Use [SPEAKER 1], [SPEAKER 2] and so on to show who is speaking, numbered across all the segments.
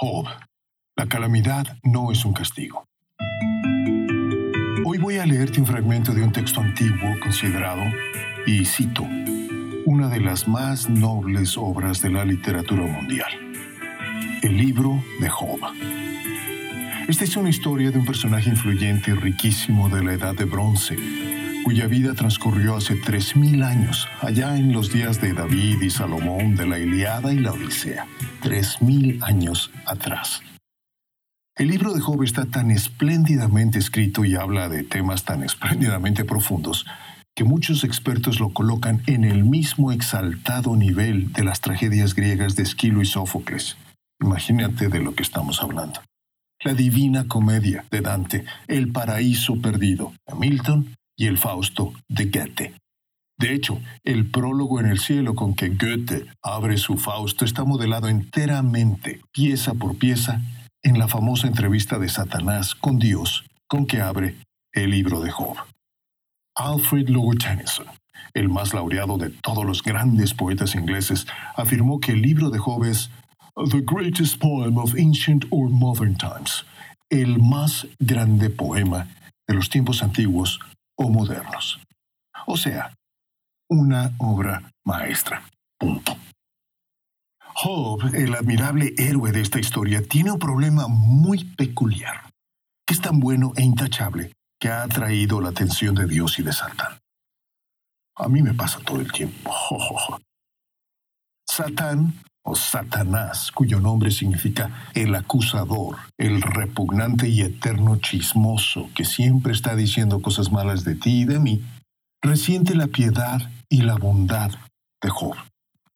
[SPEAKER 1] Job, la calamidad no es un castigo. Hoy voy a leerte un fragmento de un texto antiguo considerado, y cito, una de las más nobles obras de la literatura mundial, el libro de Job. Esta es una historia de un personaje influyente y riquísimo de la edad de bronce, cuya vida transcurrió hace 3.000 años, allá en los días de David y Salomón de la Iliada y la Odisea tres mil años atrás. El libro de Job está tan espléndidamente escrito y habla de temas tan espléndidamente profundos que muchos expertos lo colocan en el mismo exaltado nivel de las tragedias griegas de Esquilo y Sófocles. Imagínate de lo que estamos hablando. La Divina Comedia de Dante, El Paraíso Perdido de Milton y El Fausto de Goethe. De hecho, el prólogo en el cielo con que Goethe abre su Fausto está modelado enteramente, pieza por pieza, en la famosa entrevista de Satanás con Dios con que abre el libro de Job. Alfred Lord Tennyson, el más laureado de todos los grandes poetas ingleses, afirmó que el libro de Job es The greatest poem of ancient or modern times, el más grande poema de los tiempos antiguos o modernos. O sea, una obra maestra. Punto. Job, el admirable héroe de esta historia, tiene un problema muy peculiar, que es tan bueno e intachable que ha atraído la atención de Dios y de Satán. A mí me pasa todo el tiempo. Satán Satanás, cuyo nombre significa el acusador, el repugnante y eterno chismoso que siempre está diciendo cosas malas de ti y de mí, resiente la piedad y la bondad de Job.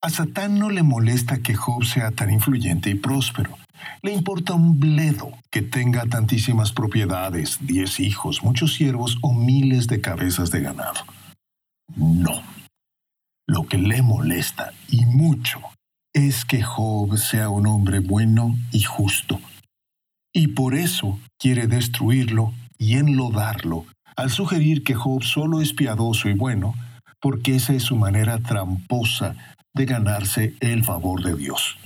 [SPEAKER 1] A Satán no le molesta que Job sea tan influyente y próspero. Le importa un bledo que tenga tantísimas propiedades, diez hijos, muchos siervos o miles de cabezas de ganado. No. Lo que le molesta, y mucho, es que Job sea un hombre bueno y justo. Y por eso quiere destruirlo y enlodarlo al sugerir que Job solo es piadoso y bueno porque esa es su manera tramposa de ganarse el favor de Dios.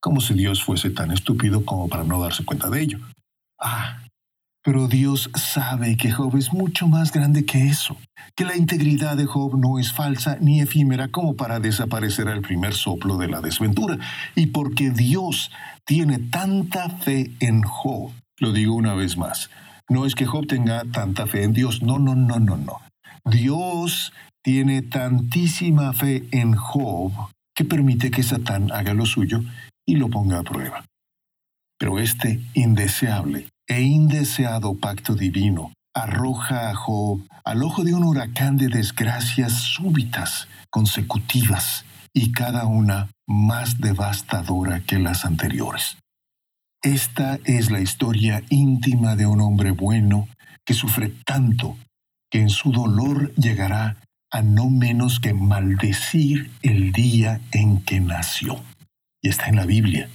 [SPEAKER 1] Como si Dios fuese tan estúpido como para no darse cuenta de ello. Ah, pero Dios sabe que Job es mucho más grande que eso, que la integridad de Job no es falsa ni efímera como para desaparecer al primer soplo de la desventura, y porque Dios tiene tanta fe en Job, lo digo una vez más, no es que Job tenga tanta fe en Dios, no, no, no, no, no. Dios tiene tantísima fe en Job que permite que Satán haga lo suyo y lo ponga a prueba. Pero este indeseable e indeseado pacto divino arroja a Job al ojo de un huracán de desgracias súbitas, consecutivas, y cada una más devastadora que las anteriores. Esta es la historia íntima de un hombre bueno que sufre tanto que en su dolor llegará a no menos que maldecir el día en que nació. Y está en la Biblia.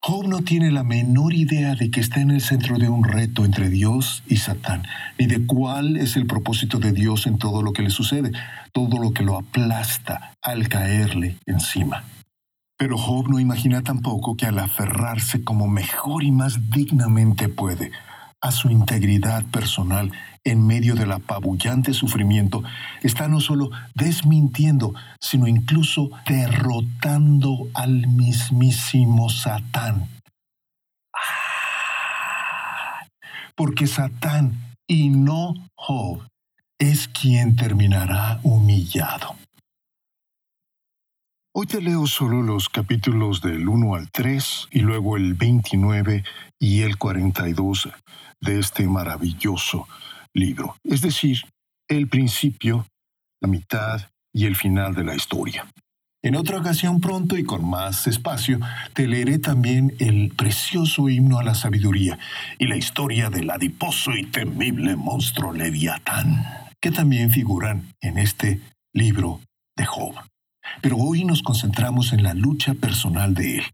[SPEAKER 1] Job no tiene la menor idea de que está en el centro de un reto entre Dios y Satán, ni de cuál es el propósito de Dios en todo lo que le sucede, todo lo que lo aplasta al caerle encima. Pero Job no imagina tampoco que al aferrarse como mejor y más dignamente puede a su integridad personal en medio del apabullante sufrimiento, está no solo desmintiendo, sino incluso derrotando al mismísimo Satán. Porque Satán y no Job es quien terminará humillado. Hoy te leo solo los capítulos del 1 al 3 y luego el 29 y el 42 de este maravilloso libro, es decir, el principio, la mitad y el final de la historia. En otra ocasión pronto y con más espacio, te leeré también el precioso himno a la sabiduría y la historia del adiposo y temible monstruo Leviatán, que también figuran en este libro de Job. Pero hoy nos concentramos en la lucha personal de él.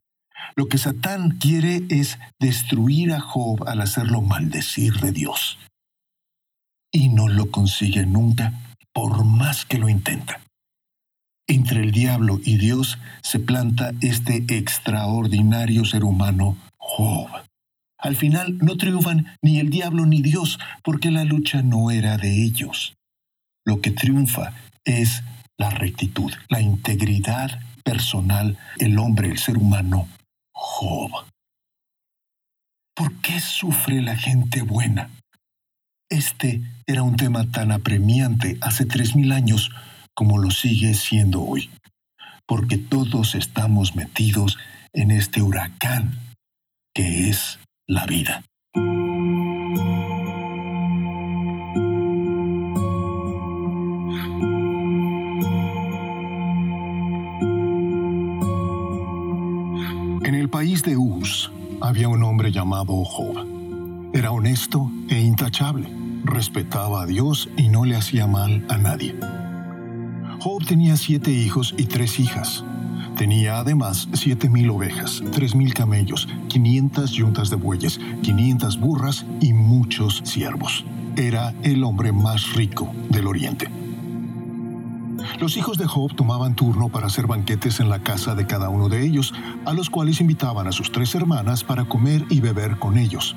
[SPEAKER 1] Lo que Satán quiere es destruir a Job al hacerlo maldecir de Dios y no lo consigue nunca por más que lo intenta. Entre el diablo y Dios se planta este extraordinario ser humano, Job. Al final no triunfan ni el diablo ni Dios, porque la lucha no era de ellos. Lo que triunfa es la rectitud, la integridad personal, el hombre, el ser humano, Job. ¿Por qué sufre la gente buena? Este era un tema tan apremiante hace tres mil años como lo sigue siendo hoy, porque todos estamos metidos en este huracán que es la vida. El país de Uz había un hombre llamado Job. Era honesto e intachable, respetaba a Dios y no le hacía mal a nadie. Job tenía siete hijos y tres hijas. Tenía además siete mil ovejas, tres mil camellos, quinientas yuntas de bueyes, quinientas burras y muchos siervos. Era el hombre más rico del oriente. Los hijos de Job tomaban turno para hacer banquetes en la casa de cada uno de ellos, a los cuales invitaban a sus tres hermanas para comer y beber con ellos.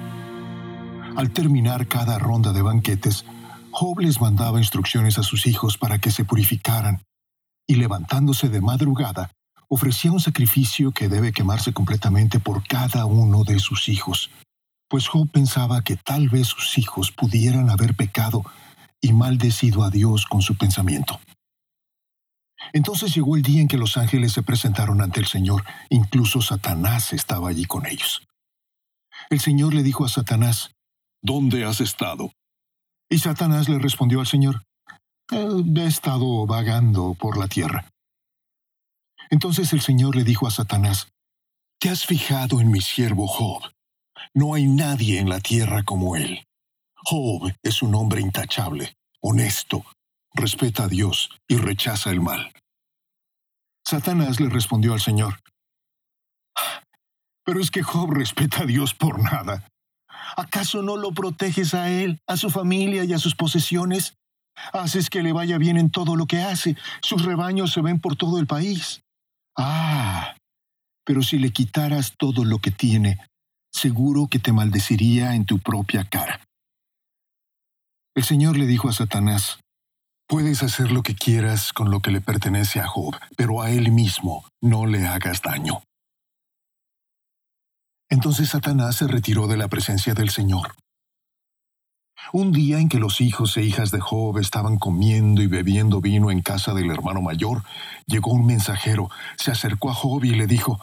[SPEAKER 1] Al terminar cada ronda de banquetes, Job les mandaba instrucciones a sus hijos para que se purificaran, y levantándose de madrugada, ofrecía un sacrificio que debe quemarse completamente por cada uno de sus hijos, pues Job pensaba que tal vez sus hijos pudieran haber pecado y maldecido a Dios con su pensamiento. Entonces llegó el día en que los ángeles se presentaron ante el Señor, incluso Satanás estaba allí con ellos. El Señor le dijo a Satanás, ¿Dónde has estado? Y Satanás le respondió al Señor, He estado vagando por la tierra. Entonces el Señor le dijo a Satanás, ¿Te has fijado en mi siervo Job? No hay nadie en la tierra como él. Job es un hombre intachable, honesto, respeta a Dios y rechaza el mal. Satanás le respondió al Señor, Pero es que Job respeta a Dios por nada. ¿Acaso no lo proteges a él, a su familia y a sus posesiones? Haces que le vaya bien en todo lo que hace. Sus rebaños se ven por todo el país. Ah, pero si le quitaras todo lo que tiene, seguro que te maldeciría en tu propia cara. El Señor le dijo a Satanás, Puedes hacer lo que quieras con lo que le pertenece a Job, pero a él mismo no le hagas daño. Entonces Satanás se retiró de la presencia del Señor. Un día en que los hijos e hijas de Job estaban comiendo y bebiendo vino en casa del hermano mayor, llegó un mensajero, se acercó a Job y le dijo,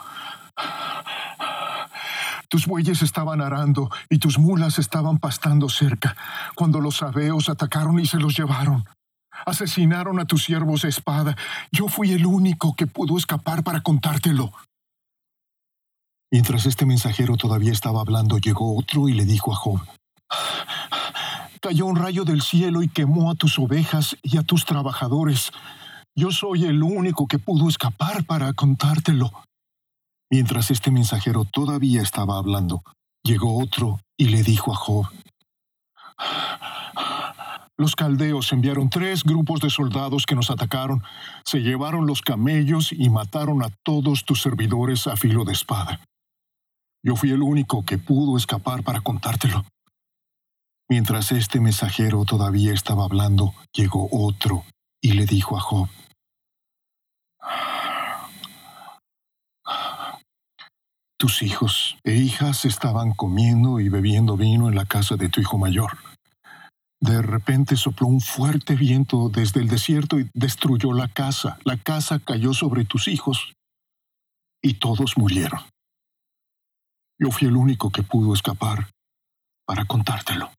[SPEAKER 1] tus bueyes estaban arando y tus mulas estaban pastando cerca, cuando los sabeos atacaron y se los llevaron. Asesinaron a tus siervos de espada. Yo fui el único que pudo escapar para contártelo. Mientras este mensajero todavía estaba hablando, llegó otro y le dijo a Job, Cayó un rayo del cielo y quemó a tus ovejas y a tus trabajadores. Yo soy el único que pudo escapar para contártelo. Mientras este mensajero todavía estaba hablando, llegó otro y le dijo a Job, los caldeos enviaron tres grupos de soldados que nos atacaron, se llevaron los camellos y mataron a todos tus servidores a filo de espada. Yo fui el único que pudo escapar para contártelo. Mientras este mensajero todavía estaba hablando, llegó otro y le dijo a Job, Tus hijos e hijas estaban comiendo y bebiendo vino en la casa de tu hijo mayor. De repente sopló un fuerte viento desde el desierto y destruyó la casa. La casa cayó sobre tus hijos y todos murieron. Yo fui el único que pudo escapar para contártelo.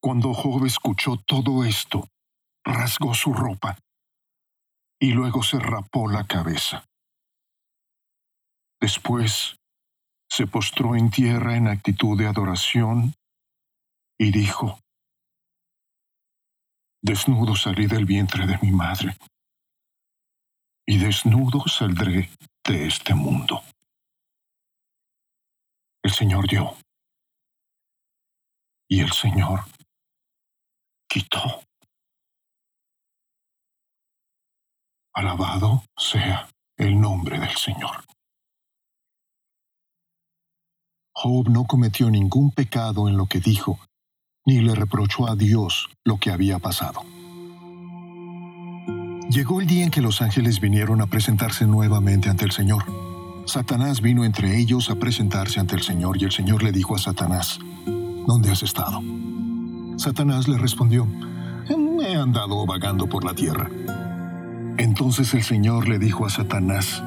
[SPEAKER 1] Cuando Job escuchó todo esto, rasgó su ropa y luego se rapó la cabeza. Después se postró en tierra en actitud de adoración y dijo, Desnudo salí del vientre de mi madre, y desnudo saldré de este mundo. El Señor dio, y el Señor quitó. Alabado sea el nombre del Señor. Job no cometió ningún pecado en lo que dijo, ni le reprochó a Dios lo que había pasado. Llegó el día en que los ángeles vinieron a presentarse nuevamente ante el Señor. Satanás vino entre ellos a presentarse ante el Señor y el Señor le dijo a Satanás, ¿Dónde has estado? Satanás le respondió, He andado vagando por la tierra. Entonces el Señor le dijo a Satanás,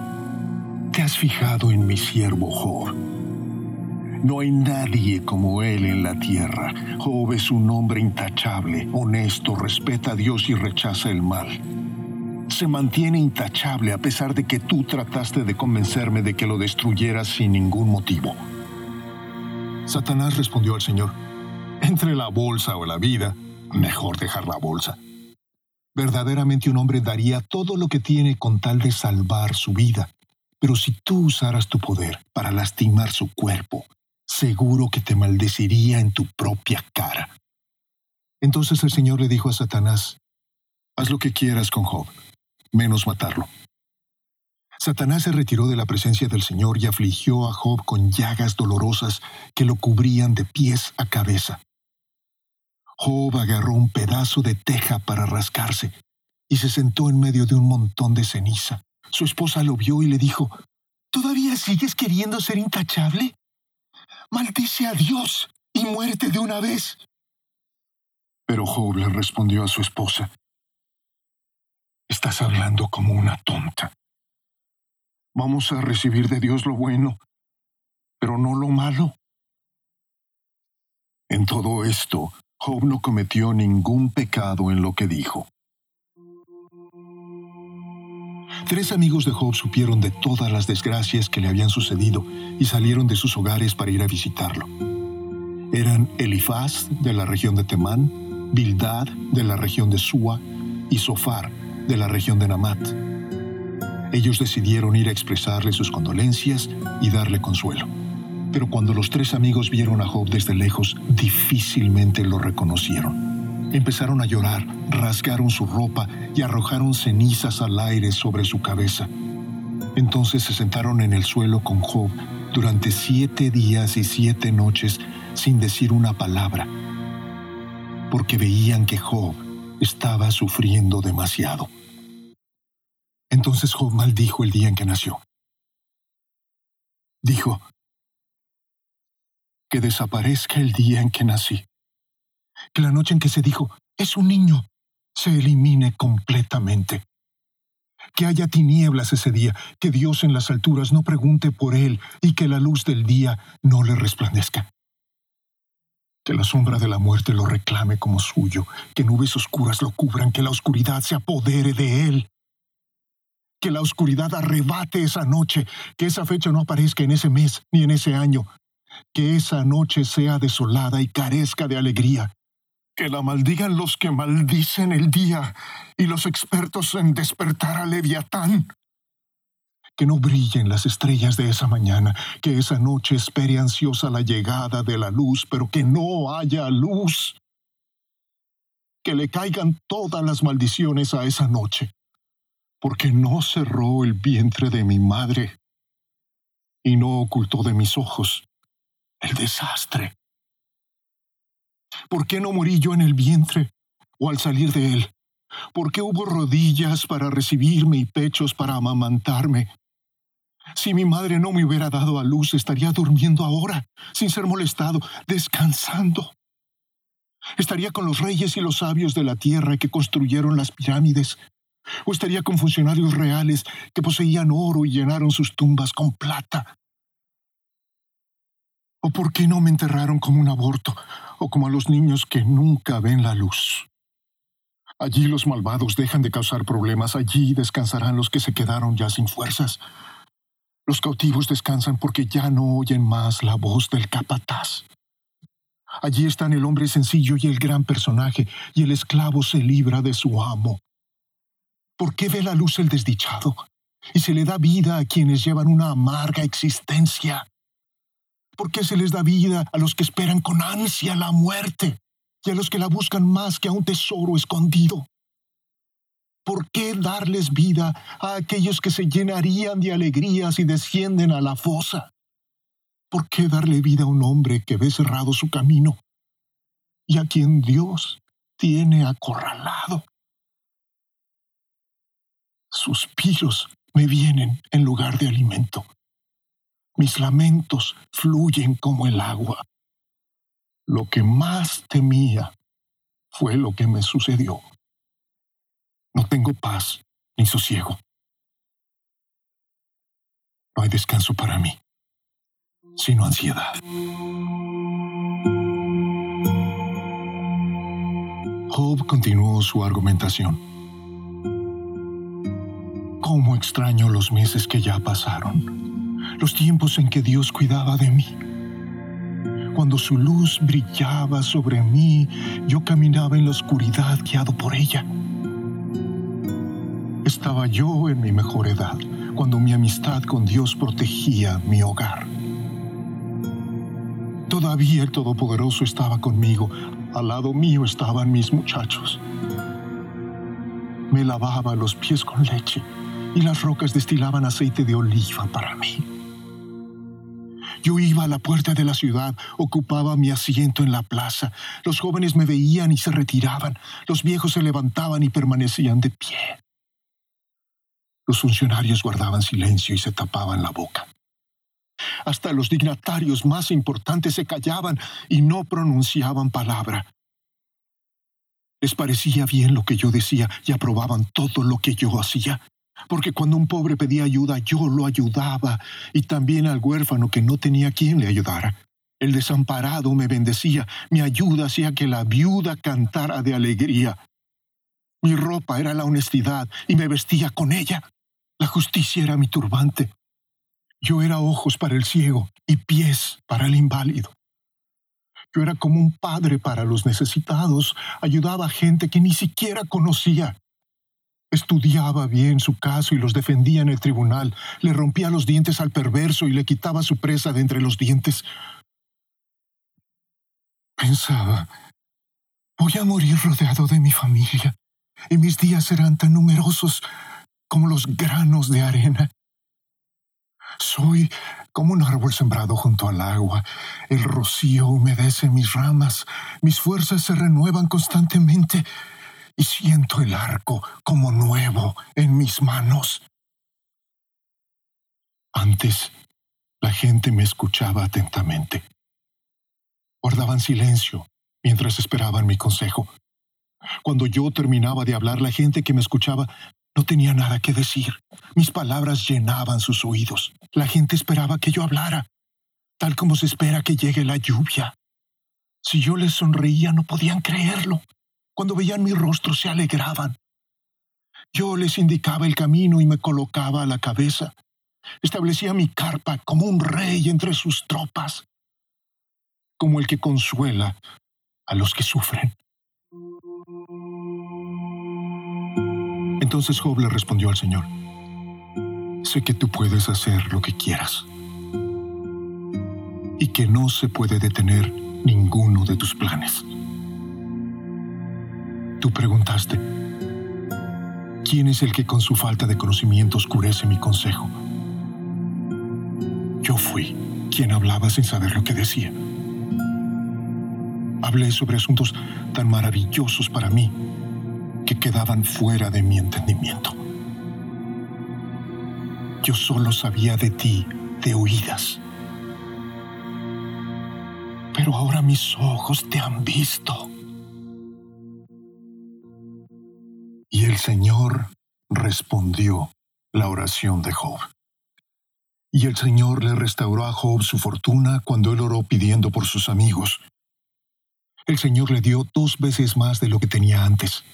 [SPEAKER 1] ¿te has fijado en mi siervo Job? No hay nadie como él en la tierra. Job es un hombre intachable, honesto, respeta a Dios y rechaza el mal. Se mantiene intachable a pesar de que tú trataste de convencerme de que lo destruyeras sin ningún motivo. Satanás respondió al Señor, entre la bolsa o la vida, mejor dejar la bolsa. Verdaderamente un hombre daría todo lo que tiene con tal de salvar su vida. Pero si tú usaras tu poder para lastimar su cuerpo, seguro que te maldeciría en tu propia cara. Entonces el Señor le dijo a Satanás, haz lo que quieras con Job, menos matarlo. Satanás se retiró de la presencia del Señor y afligió a Job con llagas dolorosas que lo cubrían de pies a cabeza. Job agarró un pedazo de teja para rascarse y se sentó en medio de un montón de ceniza. Su esposa lo vio y le dijo, ¿Todavía sigues queriendo ser intachable? Maldice a Dios y muerte de una vez. Pero Job le respondió a su esposa, Estás hablando como una tonta. Vamos a recibir de Dios lo bueno, pero no lo malo. En todo esto, Job no cometió ningún pecado en lo que dijo. Tres amigos de Job supieron de todas las desgracias que le habían sucedido y salieron de sus hogares para ir a visitarlo. Eran Elifaz, de la región de Temán, Bildad, de la región de Sua, y Sofar, de la región de Namat. Ellos decidieron ir a expresarle sus condolencias y darle consuelo. Pero cuando los tres amigos vieron a Job desde lejos, difícilmente lo reconocieron. Empezaron a llorar, rasgaron su ropa y arrojaron cenizas al aire sobre su cabeza. Entonces se sentaron en el suelo con Job durante siete días y siete noches sin decir una palabra, porque veían que Job estaba sufriendo demasiado. Entonces Job maldijo el día en que nació. Dijo, que desaparezca el día en que nací. Que la noche en que se dijo, es un niño, se elimine completamente. Que haya tinieblas ese día, que Dios en las alturas no pregunte por él y que la luz del día no le resplandezca. Que la sombra de la muerte lo reclame como suyo, que nubes oscuras lo cubran, que la oscuridad se apodere de él. Que la oscuridad arrebate esa noche, que esa fecha no aparezca en ese mes ni en ese año, que esa noche sea desolada y carezca de alegría. Que la maldigan los que maldicen el día y los expertos en despertar a Leviatán. Que no brillen las estrellas de esa mañana, que esa noche espere ansiosa la llegada de la luz, pero que no haya luz. Que le caigan todas las maldiciones a esa noche, porque no cerró el vientre de mi madre y no ocultó de mis ojos el desastre. ¿Por qué no morí yo en el vientre o al salir de él? ¿Por qué hubo rodillas para recibirme y pechos para amamantarme? Si mi madre no me hubiera dado a luz, estaría durmiendo ahora, sin ser molestado, descansando. Estaría con los reyes y los sabios de la tierra que construyeron las pirámides, o estaría con funcionarios reales que poseían oro y llenaron sus tumbas con plata. ¿O por qué no me enterraron como un aborto o como a los niños que nunca ven la luz? Allí los malvados dejan de causar problemas, allí descansarán los que se quedaron ya sin fuerzas. Los cautivos descansan porque ya no oyen más la voz del capataz. Allí están el hombre sencillo y el gran personaje, y el esclavo se libra de su amo. ¿Por qué ve la luz el desdichado? Y se le da vida a quienes llevan una amarga existencia. ¿Por qué se les da vida a los que esperan con ansia la muerte y a los que la buscan más que a un tesoro escondido? ¿Por qué darles vida a aquellos que se llenarían de alegrías y descienden a la fosa? ¿Por qué darle vida a un hombre que ve cerrado su camino y a quien Dios tiene acorralado? Suspiros me vienen en lugar de alimento. Mis lamentos fluyen como el agua. Lo que más temía fue lo que me sucedió. No tengo paz ni sosiego. No hay descanso para mí, sino ansiedad. Job continuó su argumentación. ¿Cómo extraño los meses que ya pasaron? Los tiempos en que Dios cuidaba de mí. Cuando su luz brillaba sobre mí, yo caminaba en la oscuridad guiado por ella. Estaba yo en mi mejor edad, cuando mi amistad con Dios protegía mi hogar. Todavía el Todopoderoso estaba conmigo, al lado mío estaban mis muchachos. Me lavaba los pies con leche y las rocas destilaban aceite de oliva para mí. Yo iba a la puerta de la ciudad, ocupaba mi asiento en la plaza. Los jóvenes me veían y se retiraban. Los viejos se levantaban y permanecían de pie. Los funcionarios guardaban silencio y se tapaban la boca. Hasta los dignatarios más importantes se callaban y no pronunciaban palabra. Les parecía bien lo que yo decía y aprobaban todo lo que yo hacía, porque cuando un pobre pedía ayuda yo lo ayudaba y también al huérfano que no tenía quien le ayudara. El desamparado me bendecía, mi ayuda hacía que la viuda cantara de alegría. Mi ropa era la honestidad y me vestía con ella. La justicia era mi turbante. Yo era ojos para el ciego y pies para el inválido. Yo era como un padre para los necesitados, ayudaba a gente que ni siquiera conocía. Estudiaba bien su caso y los defendía en el tribunal, le rompía los dientes al perverso y le quitaba su presa de entre los dientes. Pensaba, voy a morir rodeado de mi familia, y mis días serán tan numerosos como los granos de arena. Soy como un árbol sembrado junto al agua. El rocío humedece mis ramas, mis fuerzas se renuevan constantemente y siento el arco como nuevo en mis manos. Antes, la gente me escuchaba atentamente. Guardaban silencio mientras esperaban mi consejo. Cuando yo terminaba de hablar, la gente que me escuchaba no tenía nada que decir. Mis palabras llenaban sus oídos. La gente esperaba que yo hablara, tal como se espera que llegue la lluvia. Si yo les sonreía no podían creerlo. Cuando veían mi rostro se alegraban. Yo les indicaba el camino y me colocaba a la cabeza. Establecía mi carpa como un rey entre sus tropas, como el que consuela a los que sufren. Entonces Job le respondió al Señor, sé que tú puedes hacer lo que quieras y que no se puede detener ninguno de tus planes. Tú preguntaste, ¿quién es el que con su falta de conocimiento oscurece mi consejo? Yo fui quien hablaba sin saber lo que decía. Hablé sobre asuntos tan maravillosos para mí que quedaban fuera de mi entendimiento. Yo solo sabía de ti de oídas. Pero ahora mis ojos te han visto. El Señor respondió la oración de Job. Y el Señor le restauró a Job su fortuna cuando él oró pidiendo por sus amigos. El Señor le dio dos veces más de lo que tenía antes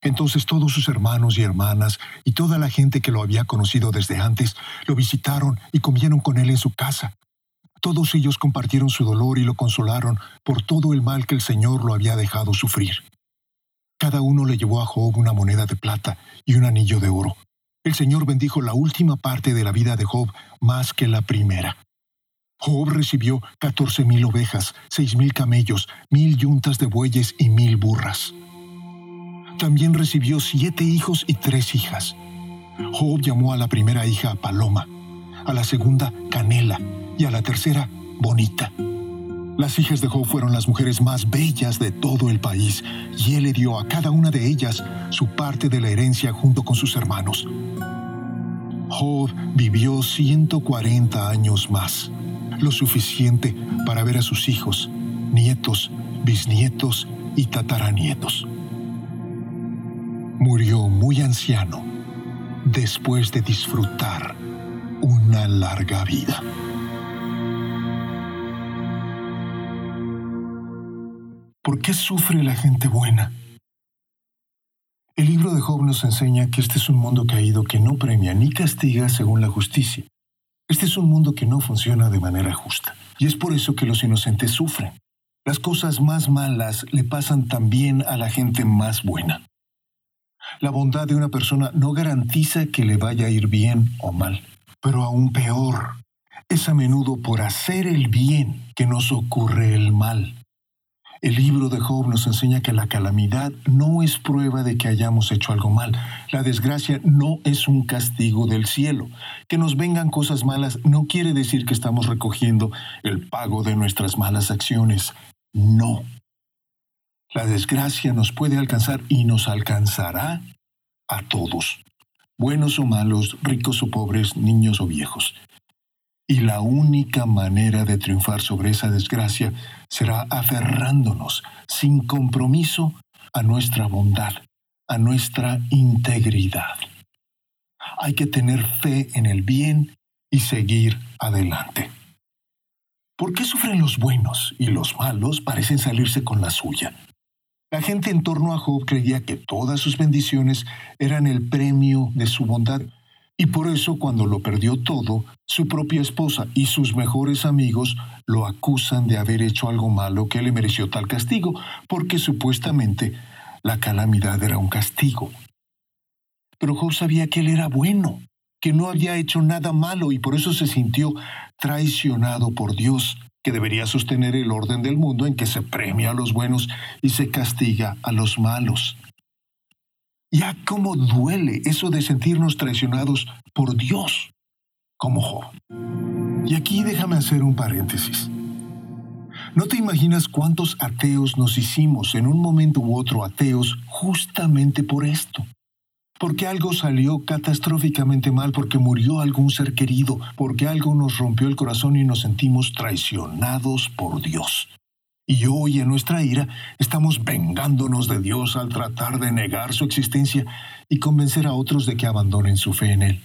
[SPEAKER 1] entonces todos sus hermanos y hermanas y toda la gente que lo había conocido desde antes lo visitaron y comieron con él en su casa. Todos ellos compartieron su dolor y lo consolaron por todo el mal que el Señor lo había dejado sufrir. Cada uno le llevó a Job una moneda de plata y un anillo de oro. El Señor bendijo la última parte de la vida de Job más que la primera. Job recibió catorce mil ovejas, seis mil camellos, mil yuntas de bueyes y mil burras. también recibió siete hijos y tres hijas. Job llamó a la primera hija Paloma, a la segunda Canela y a la tercera Bonita. Las hijas de Job fueron las mujeres más bellas de todo el país y él le dio a cada una de ellas su parte de la herencia junto con sus hermanos. Job vivió 140 años más, lo suficiente para ver a sus hijos, nietos, bisnietos y tataranietos. Murió muy anciano después de disfrutar una larga vida. ¿Por qué sufre la gente buena? El libro de Job nos enseña que este es un mundo caído que no premia ni castiga según la justicia. Este es un mundo que no funciona de manera justa. Y es por eso que los inocentes sufren. Las cosas más malas le pasan también a la gente más buena. La bondad de una persona no garantiza que le vaya a ir bien o mal, pero aún peor, es a menudo por hacer el bien que nos ocurre el mal. El libro de Job nos enseña que la calamidad no es prueba de que hayamos hecho algo mal. La desgracia no es un castigo del cielo. Que nos vengan cosas malas no quiere decir que estamos recogiendo el pago de nuestras malas acciones. No. La desgracia nos puede alcanzar y nos alcanzará a todos, buenos o malos, ricos o pobres, niños o viejos. Y la única manera de triunfar sobre esa desgracia será aferrándonos sin compromiso a nuestra bondad, a nuestra integridad. Hay que tener fe en el bien y seguir adelante. ¿Por qué sufren los buenos y los malos parecen salirse con la suya? La gente en torno a Job creía que todas sus bendiciones eran el premio de su bondad y por eso cuando lo perdió todo, su propia esposa y sus mejores amigos lo acusan de haber hecho algo malo que le mereció tal castigo, porque supuestamente la calamidad era un castigo. Pero Job sabía que él era bueno, que no había hecho nada malo y por eso se sintió traicionado por Dios, que debería sostener el orden del mundo en que se premia a los buenos y se castiga a los malos. Ya cómo duele eso de sentirnos traicionados por Dios, como Job. Y aquí déjame hacer un paréntesis. No te imaginas cuántos ateos nos hicimos en un momento u otro ateos justamente por esto. Porque algo salió catastróficamente mal, porque murió algún ser querido, porque algo nos rompió el corazón y nos sentimos traicionados por Dios. Y hoy en nuestra ira estamos vengándonos de Dios al tratar de negar su existencia y convencer a otros de que abandonen su fe en Él.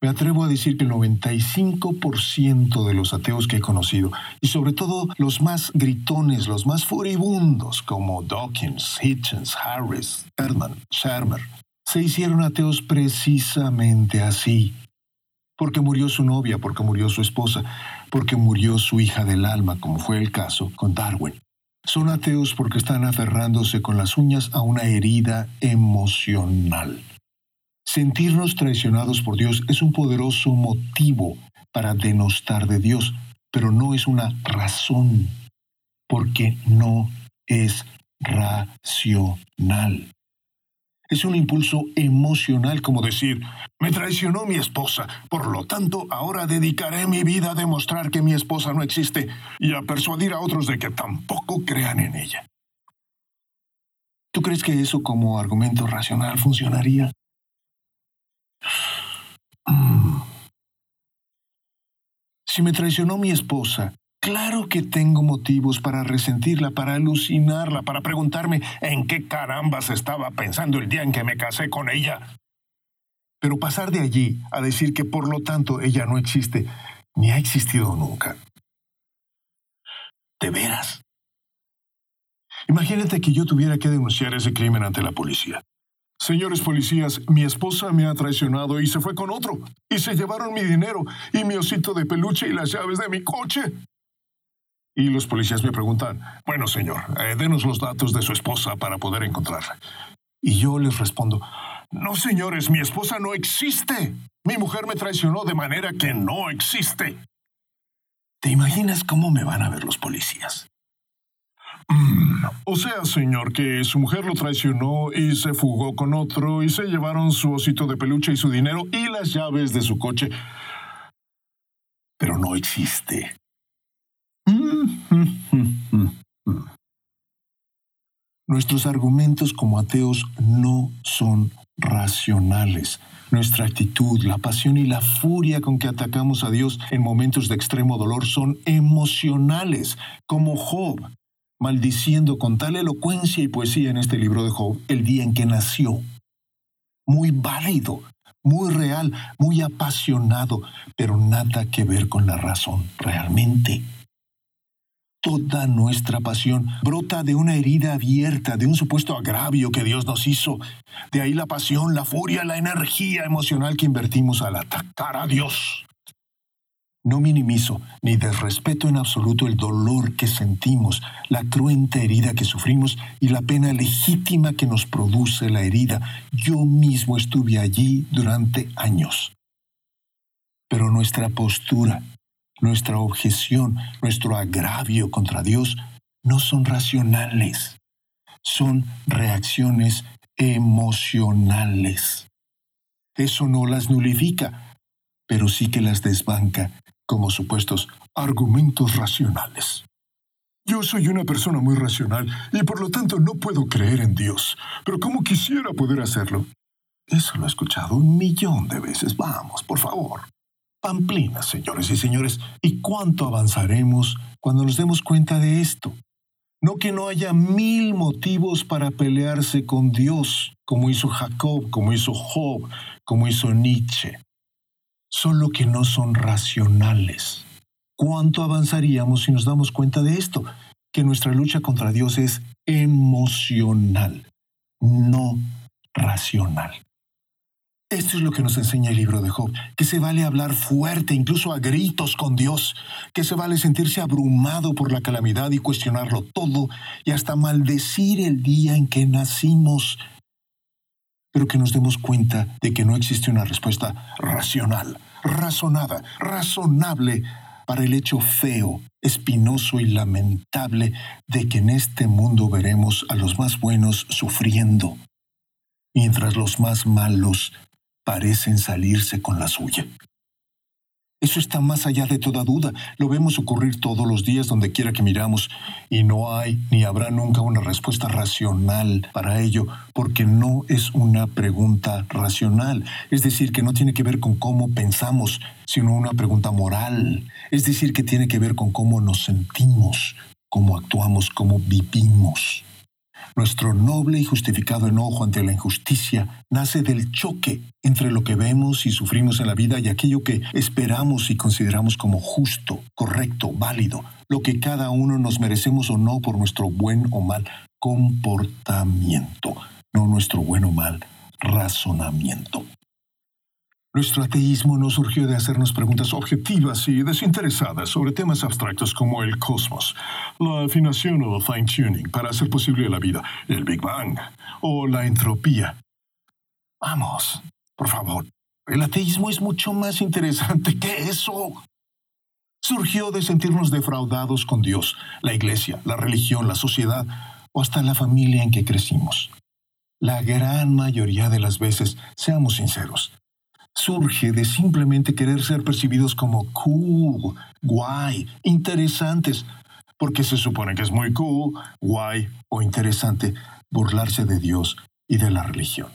[SPEAKER 1] Me atrevo a decir que el 95% de los ateos que he conocido, y sobre todo los más gritones, los más furibundos, como Dawkins, Hitchens, Harris, Erdman, Shermer, se hicieron ateos precisamente así, porque murió su novia, porque murió su esposa, porque murió su hija del alma, como fue el caso con Darwin. Son ateos porque están aferrándose con las uñas a una herida emocional. Sentirnos traicionados por Dios es un poderoso motivo para denostar de Dios, pero no es una razón, porque no es racional. Es un impulso emocional como decir, me traicionó mi esposa, por lo tanto ahora dedicaré mi vida a demostrar que mi esposa no existe y a persuadir a otros de que tampoco crean en ella. ¿Tú crees que eso como argumento racional funcionaría? Mm. Si me traicionó mi esposa, Claro que tengo motivos para resentirla, para alucinarla, para preguntarme en qué carambas estaba pensando el día en que me casé con ella. Pero pasar de allí a decir que por lo tanto ella no existe, ni ha existido nunca. ¿De veras? Imagínate que yo tuviera que denunciar ese crimen ante la policía. Señores policías, mi esposa me ha traicionado y se fue con otro. Y se llevaron mi dinero y mi osito de peluche y las llaves de mi coche. Y los policías me preguntan, bueno señor, eh, denos los datos de su esposa para poder encontrarla. Y yo les respondo, no señores, mi esposa no existe. Mi mujer me traicionó de manera que no existe. ¿Te imaginas cómo me van a ver los policías? Mm, o sea, señor, que su mujer lo traicionó y se fugó con otro y se llevaron su osito de peluche y su dinero y las llaves de su coche. Pero no existe. Nuestros argumentos como ateos no son racionales. Nuestra actitud, la pasión y la furia con que atacamos a Dios en momentos de extremo dolor son emocionales, como Job, maldiciendo con tal elocuencia y poesía en este libro de Job el día en que nació. Muy válido, muy real, muy apasionado, pero nada que ver con la razón realmente. Toda nuestra pasión brota de una herida abierta, de un supuesto agravio que Dios nos hizo. De ahí la pasión, la furia, la energía emocional que invertimos al atacar a Dios. No minimizo ni desrespeto en absoluto el dolor que sentimos, la cruenta herida que sufrimos y la pena legítima que nos produce la herida. Yo mismo estuve allí durante años. Pero nuestra postura, nuestra objeción, nuestro agravio contra Dios no son racionales, son reacciones emocionales. Eso no las nulifica, pero sí que las desbanca como supuestos argumentos racionales. Yo soy una persona muy racional y por lo tanto no puedo creer en Dios, pero ¿cómo quisiera poder hacerlo? Eso lo he escuchado un millón de veces. Vamos, por favor. Pamplina, señores y señores, ¿y cuánto avanzaremos cuando nos demos cuenta de esto? No que no haya mil motivos para pelearse con Dios, como hizo Jacob, como hizo Job, como hizo Nietzsche solo que no son racionales. ¿Cuánto avanzaríamos si nos damos cuenta de esto? Que nuestra lucha contra Dios es emocional, no racional. Esto es lo que nos enseña el libro de Job, que se vale hablar fuerte, incluso a gritos con Dios, que se vale sentirse abrumado por la calamidad y cuestionarlo todo y hasta maldecir el día en que nacimos. Pero que nos demos cuenta de que no existe una respuesta racional, razonada, razonable para el hecho feo, espinoso y lamentable de que en este mundo veremos a los más buenos sufriendo, mientras los más malos parecen salirse con la suya. Eso está más allá de toda duda. Lo vemos ocurrir todos los días donde quiera que miramos y no hay ni habrá nunca una respuesta racional para ello porque no es una pregunta racional. Es decir, que no tiene que ver con cómo pensamos, sino una pregunta moral. Es decir, que tiene que ver con cómo nos sentimos, cómo actuamos, cómo vivimos. Nuestro noble y justificado enojo ante la injusticia nace del choque entre lo que vemos y sufrimos en la vida y aquello que esperamos y consideramos como justo, correcto, válido, lo que cada uno nos merecemos o no por nuestro buen o mal comportamiento, no nuestro buen o mal razonamiento. Nuestro ateísmo no surgió de hacernos preguntas objetivas y desinteresadas sobre temas abstractos como el cosmos, la afinación o fine-tuning para hacer posible la vida, el Big Bang o la entropía. Vamos, por favor, el ateísmo es mucho más interesante que eso. Surgió de sentirnos defraudados con Dios, la iglesia, la religión, la sociedad o hasta la familia en que crecimos. La gran mayoría de las veces, seamos sinceros, surge de simplemente querer ser percibidos como cool, guay, interesantes, porque se supone que es muy cool, guay o interesante burlarse de Dios y de la religión.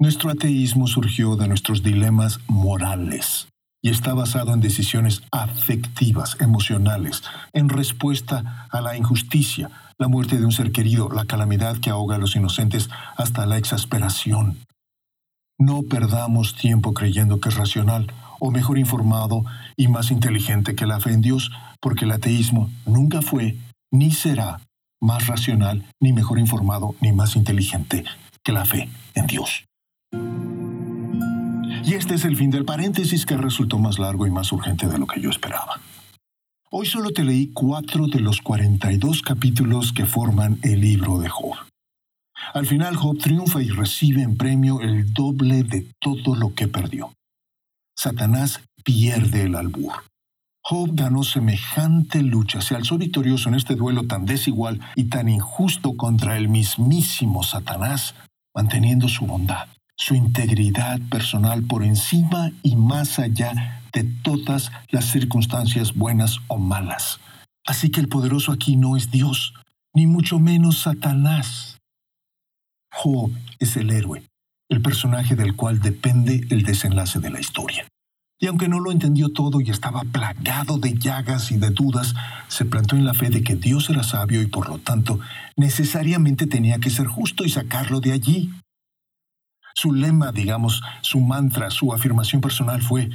[SPEAKER 1] Nuestro ateísmo surgió de nuestros dilemas morales y está basado en decisiones afectivas, emocionales, en respuesta a la injusticia, la muerte de un ser querido, la calamidad que ahoga a los inocentes hasta la exasperación. No perdamos tiempo creyendo que es racional, o mejor informado y más inteligente que la fe en Dios, porque el ateísmo nunca fue ni será más racional, ni mejor informado, ni más inteligente que la fe en Dios. Y este es el fin del paréntesis que resultó más largo y más urgente de lo que yo esperaba. Hoy solo te leí cuatro de los 42 capítulos que forman el libro de Job. Al final Job triunfa y recibe en premio el doble de todo lo que perdió. Satanás pierde el albur. Job ganó semejante lucha, se alzó victorioso en este duelo tan desigual y tan injusto contra el mismísimo Satanás, manteniendo su bondad, su integridad personal por encima y más allá de todas las circunstancias buenas o malas. Así que el poderoso aquí no es Dios, ni mucho menos Satanás. Job es el héroe, el personaje del cual depende el desenlace de la historia. Y aunque no lo entendió todo y estaba plagado de llagas y de dudas, se plantó en la fe de que Dios era sabio y por lo tanto necesariamente tenía que ser justo y sacarlo de allí. Su lema, digamos, su mantra, su afirmación personal fue,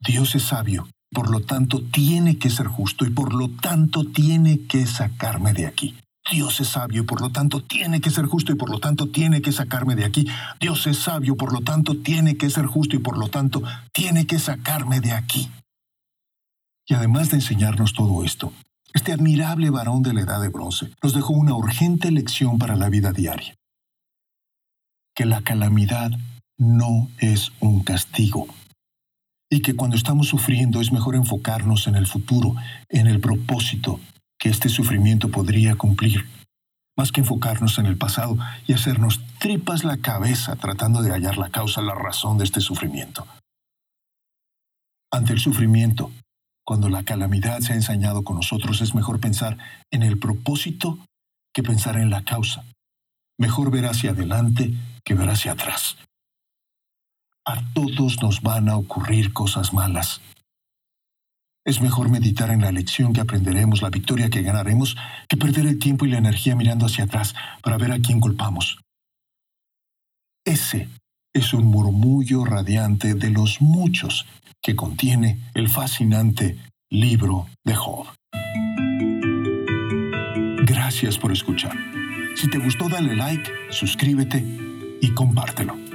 [SPEAKER 1] Dios es sabio, por lo tanto tiene que ser justo y por lo tanto tiene que sacarme de aquí. Dios es sabio y por lo tanto tiene que ser justo y por lo tanto tiene que sacarme de aquí. Dios es sabio, por lo tanto tiene que ser justo y por lo tanto tiene que sacarme de aquí. Y además de enseñarnos todo esto, este admirable varón de la edad de bronce nos dejó una urgente lección para la vida diaria. Que la calamidad no es un castigo. Y que cuando estamos sufriendo es mejor enfocarnos en el futuro, en el propósito, que este sufrimiento podría cumplir, más que enfocarnos en el pasado y hacernos tripas la cabeza tratando de hallar la causa, la razón de este sufrimiento. Ante el sufrimiento, cuando la calamidad se ha ensañado con nosotros, es mejor pensar en el propósito que pensar en la causa. Mejor ver hacia adelante que ver hacia atrás. A todos nos van a ocurrir cosas malas, es mejor meditar en la lección que aprenderemos, la victoria que ganaremos, que perder el tiempo y la energía mirando hacia atrás para ver a quién culpamos. Ese es un murmullo radiante de los muchos que contiene el fascinante libro de Job. Gracias por escuchar. Si te gustó, dale like, suscríbete y compártelo.